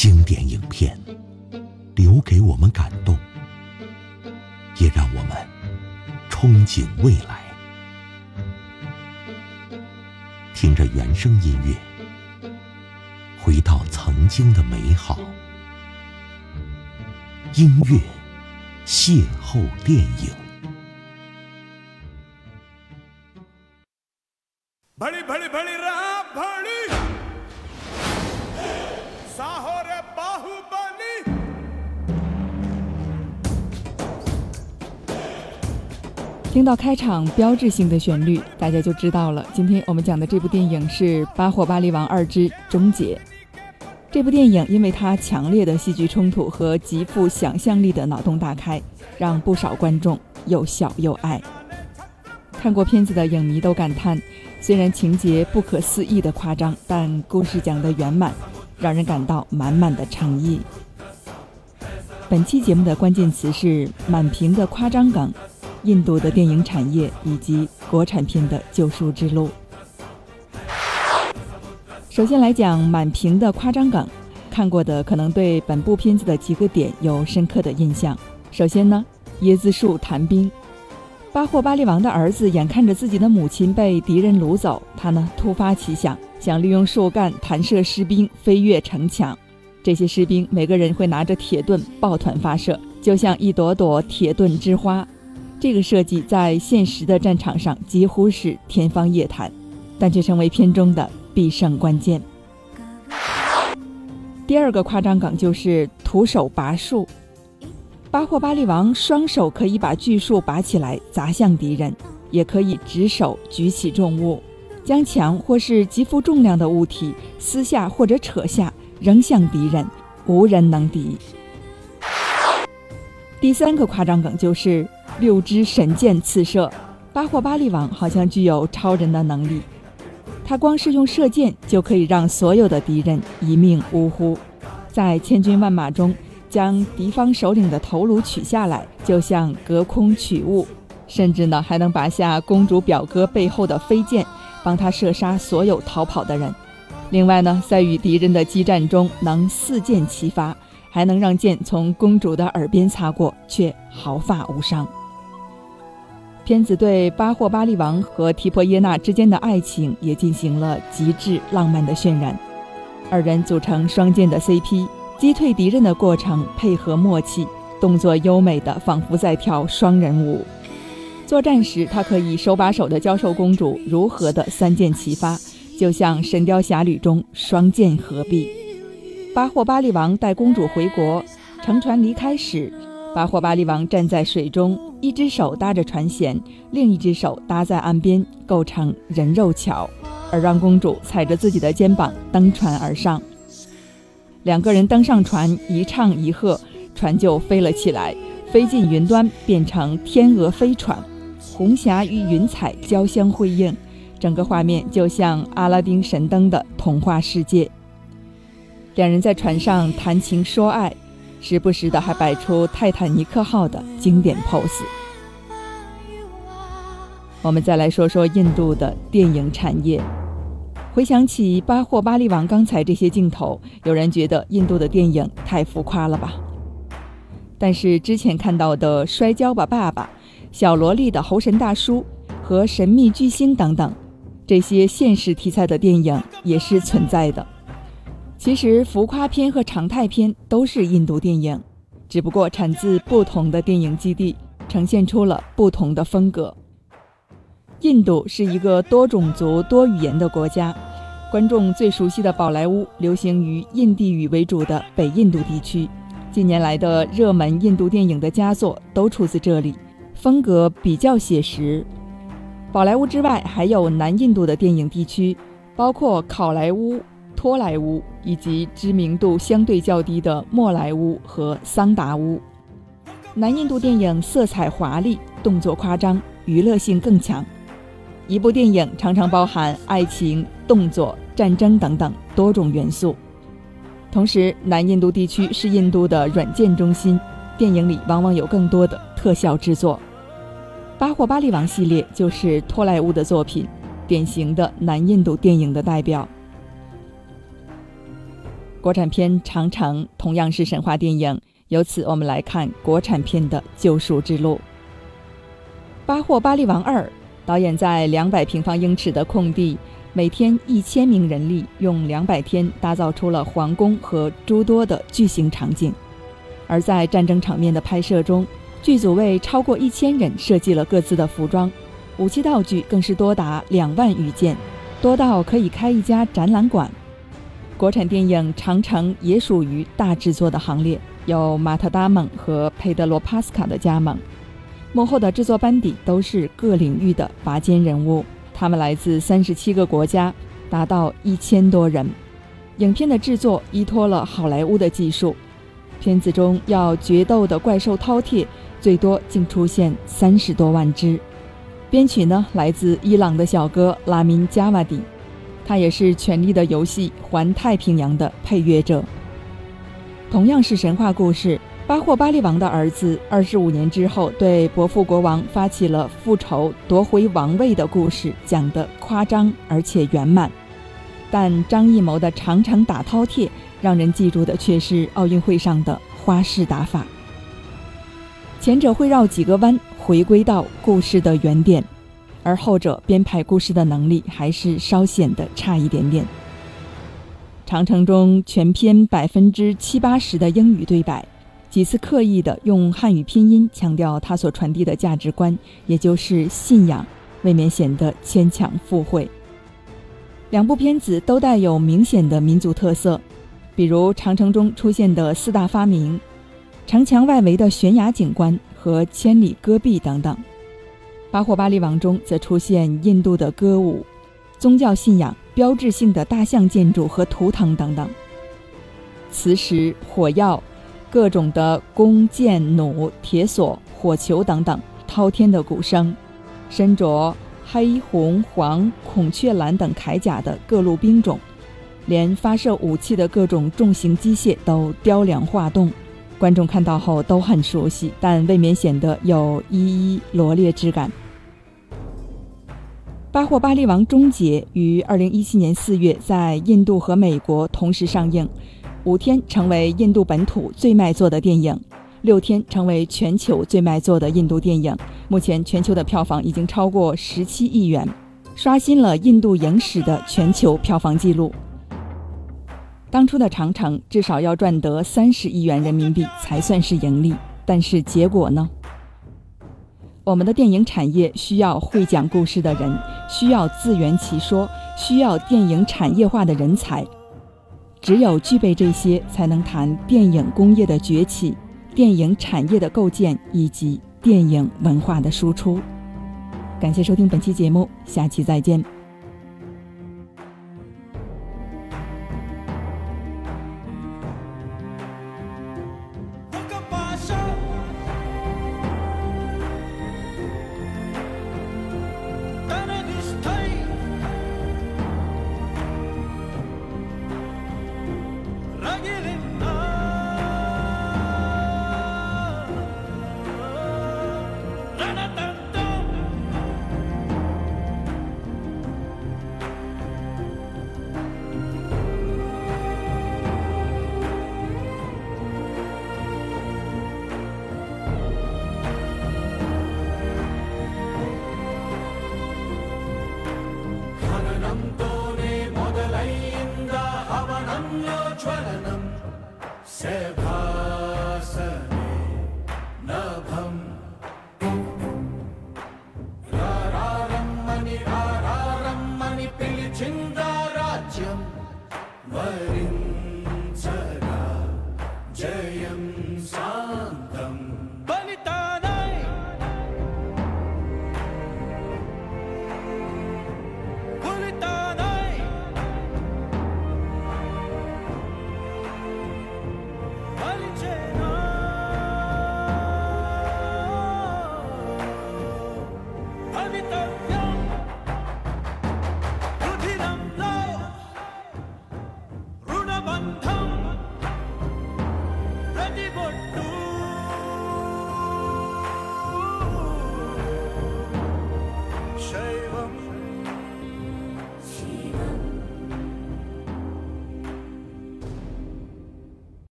经典影片留给我们感动，也让我们憧憬未来。听着原声音乐，回到曾经的美好。音乐邂逅电影。听到开场标志性的旋律，大家就知道了。今天我们讲的这部电影是《巴霍巴利王二之终结》。这部电影因为它强烈的戏剧冲突和极富想象力的脑洞大开，让不少观众又笑又爱。看过片子的影迷都感叹，虽然情节不可思议的夸张，但故事讲得圆满，让人感到满满的诚意。本期节目的关键词是满屏的夸张梗。印度的电影产业以及国产片的救赎之路。首先来讲满屏的夸张梗，看过的可能对本部片子的几个点有深刻的印象。首先呢，椰子树谈兵，巴霍巴利王的儿子眼看着自己的母亲被敌人掳走，他呢突发奇想，想利用树干弹射士兵飞越城墙。这些士兵每个人会拿着铁盾抱团发射，就像一朵朵铁盾之花。这个设计在现实的战场上几乎是天方夜谭，但却成为片中的必胜关键。第二个夸张梗就是徒手拔树，巴霍巴利王双手可以把巨树拔起来砸向敌人，也可以直手举起重物，将强或是极负重量的物体撕下或者扯下扔向敌人，无人能敌。第三个夸张梗就是。六支神箭刺射，巴霍巴利王好像具有超人的能力。他光是用射箭就可以让所有的敌人一命呜呼，在千军万马中将敌方首领的头颅取下来，就像隔空取物。甚至呢，还能拔下公主表哥背后的飞剑，帮他射杀所有逃跑的人。另外呢，在与敌人的激战中能四箭齐发，还能让箭从公主的耳边擦过，却毫发无伤。片子对巴霍巴利王和提婆耶娜之间的爱情也进行了极致浪漫的渲染，二人组成双剑的 CP，击退敌人的过程配合默契，动作优美的仿佛在跳双人舞。作战时，他可以手把手的教授公主如何的三剑齐发，就像《神雕侠侣》中双剑合璧。巴霍巴利王带公主回国，乘船离开时。巴霍巴利王站在水中，一只手搭着船舷，另一只手搭在岸边，构成人肉桥，而让公主踩着自己的肩膀登船而上。两个人登上船，一唱一和，船就飞了起来，飞进云端，变成天鹅飞船，红霞与云彩交相辉映，整个画面就像阿拉丁神灯的童话世界。两人在船上谈情说爱。时不时的还摆出泰坦尼克号的经典 pose。我们再来说说印度的电影产业。回想起巴霍巴利王刚才这些镜头，有人觉得印度的电影太浮夸了吧？但是之前看到的《摔跤吧，爸爸》、小萝莉的猴神大叔和神秘巨星等等，这些现实题材的电影也是存在的。其实浮夸片和常态片都是印度电影，只不过产自不同的电影基地，呈现出了不同的风格。印度是一个多种族多语言的国家，观众最熟悉的宝莱坞流行于印地语为主的北印度地区。近年来的热门印度电影的佳作都出自这里，风格比较写实。宝莱坞之外，还有南印度的电影地区，包括考莱坞。托莱坞以及知名度相对较低的莫莱坞和桑达坞，南印度电影色彩华丽，动作夸张，娱乐性更强。一部电影常常包含爱情、动作、战争等等多种元素。同时，南印度地区是印度的软件中心，电影里往往有更多的特效制作。《巴霍巴利王》系列就是托莱坞的作品，典型的南印度电影的代表。国产片《长城》同样是神话电影。由此，我们来看国产片的救赎之路。《巴霍巴利王二》导演在两百平方英尺的空地，每天一千名人力，用两百天打造出了皇宫和诸多的巨型场景。而在战争场面的拍摄中，剧组为超过一千人设计了各自的服装，武器道具更是多达两万余件，多到可以开一家展览馆。国产电影《长城》也属于大制作的行列。有马特·达蒙和佩德罗·帕斯卡的加盟，幕后的制作班底都是各领域的拔尖人物，他们来自三十七个国家，达到一千多人。影片的制作依托了好莱坞的技术，片子中要决斗的怪兽饕餮最多竟出现三十多万只。编曲呢来自伊朗的小哥拉明·加瓦迪，他也是《权力的游戏》《环太平洋》的配乐者。同样是神话故事，巴霍巴利王的儿子二十五年之后对伯父国王发起了复仇、夺回王位的故事，讲得夸张而且圆满。但张艺谋的长城打饕餮，让人记住的却是奥运会上的花式打法。前者会绕几个弯回归到故事的原点，而后者编排故事的能力还是稍显得差一点点。长城中全篇百分之七八十的英语对白，几次刻意的用汉语拼音强调他所传递的价值观，也就是信仰，未免显得牵强附会。两部片子都带有明显的民族特色，比如长城中出现的四大发明、城墙外围的悬崖景观和千里戈壁等等；巴霍巴利王中则出现印度的歌舞、宗教信仰。标志性的大象建筑和图腾等等，磁石、火药、各种的弓箭、弩、铁索、火球等等，滔天的鼓声，身着黑、红、黄、孔雀蓝等铠甲的各路兵种，连发射武器的各种重型机械都雕梁画栋，观众看到后都很熟悉，但未免显得有一一罗列之感。《巴霍巴利王终结》于二零一七年四月在印度和美国同时上映，五天成为印度本土最卖座的电影，六天成为全球最卖座的印度电影。目前全球的票房已经超过十七亿元，刷新了印度影史的全球票房纪录。当初的长城至少要赚得三十亿元人民币才算是盈利，但是结果呢？我们的电影产业需要会讲故事的人，需要自圆其说，需要电影产业化的人才。只有具备这些，才能谈电影工业的崛起、电影产业的构建以及电影文化的输出。感谢收听本期节目，下期再见。